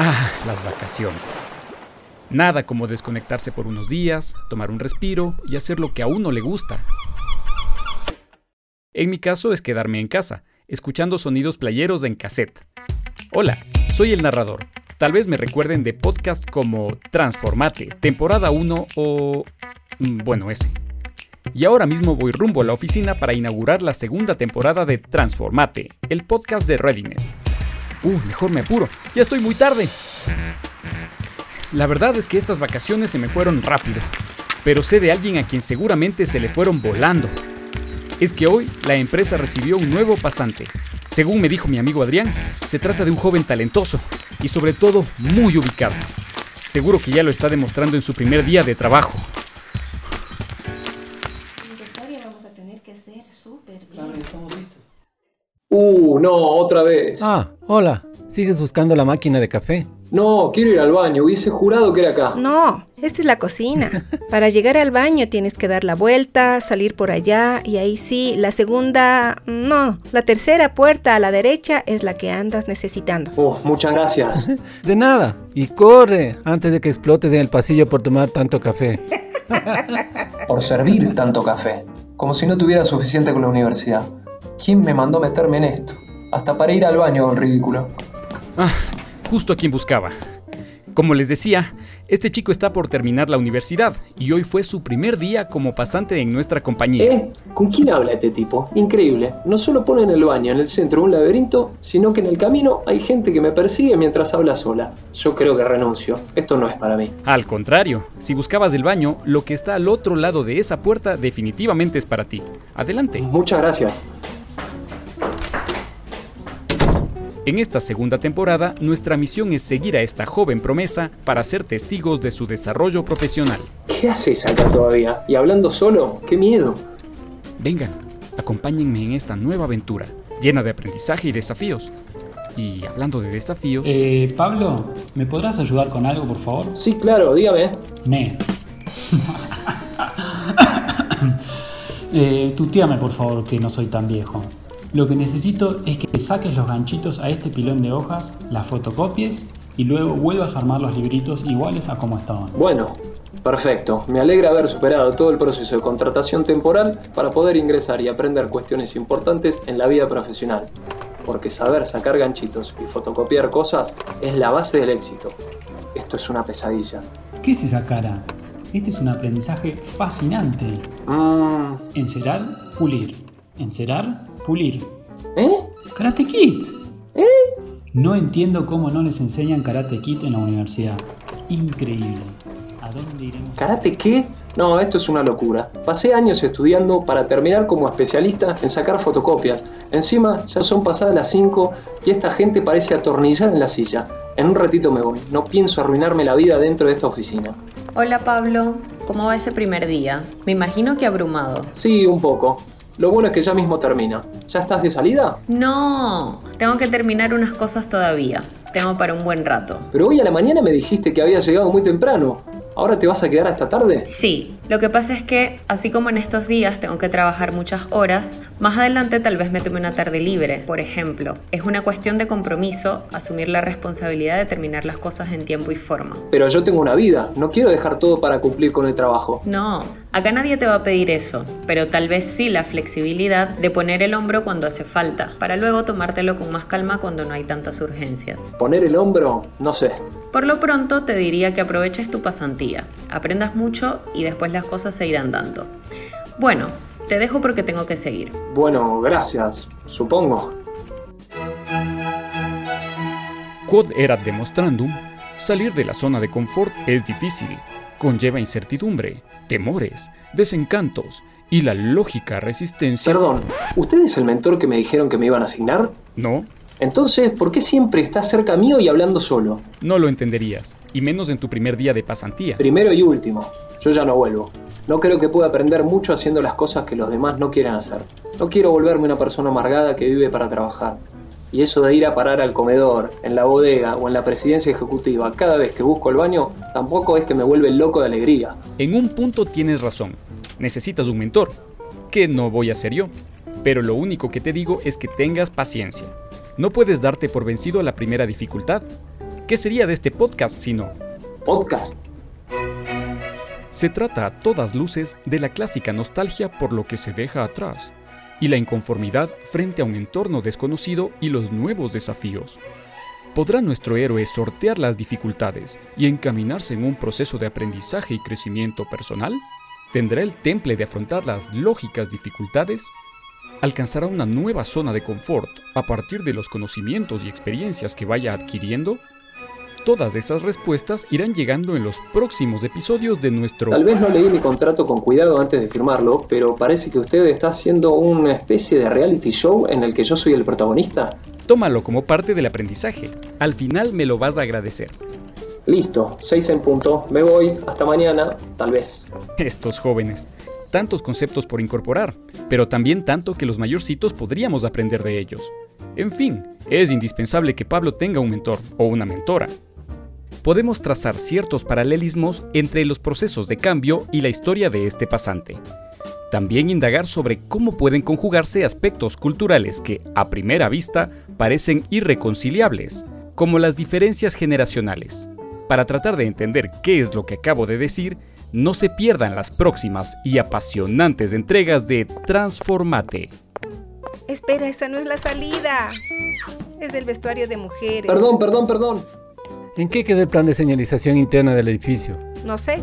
Ah, las vacaciones. Nada como desconectarse por unos días, tomar un respiro y hacer lo que a uno le gusta. En mi caso es quedarme en casa, escuchando sonidos playeros en cassette. Hola, soy el narrador. Tal vez me recuerden de podcast como Transformate, temporada 1 o... mm, bueno, ese. Y ahora mismo voy rumbo a la oficina para inaugurar la segunda temporada de Transformate, el podcast de Readiness. Uh, mejor me apuro, ya estoy muy tarde. La verdad es que estas vacaciones se me fueron rápido, pero sé de alguien a quien seguramente se le fueron volando. Es que hoy la empresa recibió un nuevo pasante. Según me dijo mi amigo Adrián, se trata de un joven talentoso y sobre todo muy ubicado. Seguro que ya lo está demostrando en su primer día de trabajo. No, otra vez. Ah, hola. ¿Sigues buscando la máquina de café? No, quiero ir al baño. Hubiese jurado que era acá. No, esta es la cocina. Para llegar al baño tienes que dar la vuelta, salir por allá y ahí sí, la segunda, no, la tercera puerta a la derecha es la que andas necesitando. Oh, muchas gracias. De nada. Y corre antes de que explotes en el pasillo por tomar tanto café. Por servir tanto café. Como si no tuviera suficiente con la universidad. ¿Quién me mandó meterme en esto? Hasta para ir al baño el ridículo. Ah, justo a quien buscaba. Como les decía, este chico está por terminar la universidad y hoy fue su primer día como pasante en nuestra compañía. ¿Eh? ¿Con quién habla este tipo? Increíble. No solo pone en el baño, en el centro, un laberinto, sino que en el camino hay gente que me persigue mientras habla sola. Yo creo que renuncio. Esto no es para mí. Al contrario, si buscabas el baño, lo que está al otro lado de esa puerta definitivamente es para ti. Adelante. Muchas gracias. En esta segunda temporada, nuestra misión es seguir a esta joven promesa para ser testigos de su desarrollo profesional. ¿Qué haces acá todavía? ¿Y hablando solo? ¡Qué miedo! Vengan, acompáñenme en esta nueva aventura, llena de aprendizaje y desafíos. Y hablando de desafíos, Eh, Pablo, ¿me podrás ayudar con algo, por favor? Sí, claro, dígame. Ne. eh, tuteame, por favor, que no soy tan viejo. Lo que necesito es que saques los ganchitos a este pilón de hojas, las fotocopies y luego vuelvas a armar los libritos iguales a como estaban. Bueno, perfecto. Me alegra haber superado todo el proceso de contratación temporal para poder ingresar y aprender cuestiones importantes en la vida profesional. Porque saber sacar ganchitos y fotocopiar cosas es la base del éxito. Esto es una pesadilla. ¿Qué es esa cara? Este es un aprendizaje fascinante. Mmm. Encerar, pulir. Encerar, pulir. ¿Eh? Karate Kid. ¿Eh? No entiendo cómo no les enseñan Karate Kid en la universidad. Increíble. ¿A dónde iremos? ¿Karate qué? No, esto es una locura. Pasé años estudiando para terminar como especialista en sacar fotocopias. Encima ya son pasadas las 5 y esta gente parece atornillada en la silla. En un ratito me voy. No pienso arruinarme la vida dentro de esta oficina. Hola Pablo, ¿cómo va ese primer día? Me imagino que abrumado. Sí, un poco. Lo bueno es que ya mismo termina. ¿Ya estás de salida? No, tengo que terminar unas cosas todavía. Tengo para un buen rato. Pero hoy a la mañana me dijiste que habías llegado muy temprano. ¿Ahora te vas a quedar hasta tarde? Sí, lo que pasa es que, así como en estos días tengo que trabajar muchas horas, más adelante tal vez me tome una tarde libre, por ejemplo. Es una cuestión de compromiso asumir la responsabilidad de terminar las cosas en tiempo y forma. Pero yo tengo una vida. No quiero dejar todo para cumplir con el trabajo. No, acá nadie te va a pedir eso, pero tal vez sí la flexibilidad de poner el hombro cuando hace falta, para luego tomártelo con más calma cuando no hay tantas urgencias. Poner el hombro, no sé. Por lo pronto te diría que aproveches tu pasantía, aprendas mucho y después las cosas se irán dando. Bueno, te dejo porque tengo que seguir. Bueno, gracias, supongo. Quod erat demonstrandum, salir de la zona de confort es difícil, conlleva incertidumbre, temores, desencantos y la lógica resistencia. Perdón, ¿usted es el mentor que me dijeron que me iban a asignar? No, Entonces, ¿por qué siempre está cerca mío y hablando solo? no lo entenderías, y menos en tu primer día de pasantía. Primero y último, yo ya no vuelvo. No creo que pueda aprender mucho haciendo las cosas que los demás no quieren hacer. No quiero volverme una persona amargada que vive para trabajar. Y eso de ir a parar al comedor, en la bodega o en la presidencia ejecutiva cada vez que busco el baño, tampoco es que me vuelve loco de alegría. En un punto tienes razón, necesitas un mentor, que no voy a ser yo, pero lo único que te digo es que tengas paciencia. No puedes darte por vencido a la primera dificultad. ¿Qué sería de este podcast si no? ¿Podcast? Se trata a todas luces de la clásica nostalgia por lo que se deja atrás y la inconformidad frente a un entorno desconocido y los nuevos desafíos. ¿Podrá nuestro héroe sortear las dificultades y encaminarse en un proceso de aprendizaje y crecimiento personal? ¿Tendrá el temple de afrontar las lógicas dificultades? ¿Alcanzará una nueva zona de confort a partir de los conocimientos y experiencias que vaya adquiriendo? Todas esas respuestas irán llegando en los próximos episodios de nuestro... Tal vez no leí mi contrato con cuidado antes de firmarlo, pero parece que usted está haciendo una especie de reality show en el que yo soy el protagonista. Tómalo como parte del aprendizaje. Al final me lo vas a agradecer. Listo, 6 en punto. Me voy. Hasta mañana, tal vez. Estos jóvenes. Tantos conceptos por incorporar, pero también tanto que los mayorcitos podríamos aprender de ellos. En fin, es indispensable que Pablo tenga un mentor o una mentora. Podemos trazar ciertos paralelismos entre los procesos de cambio y la historia de este pasante. También indagar sobre cómo pueden conjugarse aspectos culturales que, a primera vista, parecen irreconciliables, como las diferencias generacionales. Para tratar de entender qué es lo que acabo de decir, no se pierdan las próximas y apasionantes entregas de Transformate. Espera, esa no es la salida. Es el vestuario de mujeres. Perdón, perdón, perdón. ¿En qué quedó el plan de señalización interna del edificio? No sé.